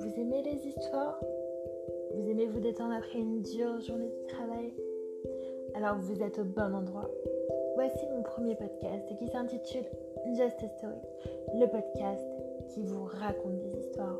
Vous aimez les histoires? Vous aimez vous détendre après une dure journée de travail? Alors vous êtes au bon endroit. Voici mon premier podcast qui s'intitule Just a Story, le podcast qui vous raconte des histoires.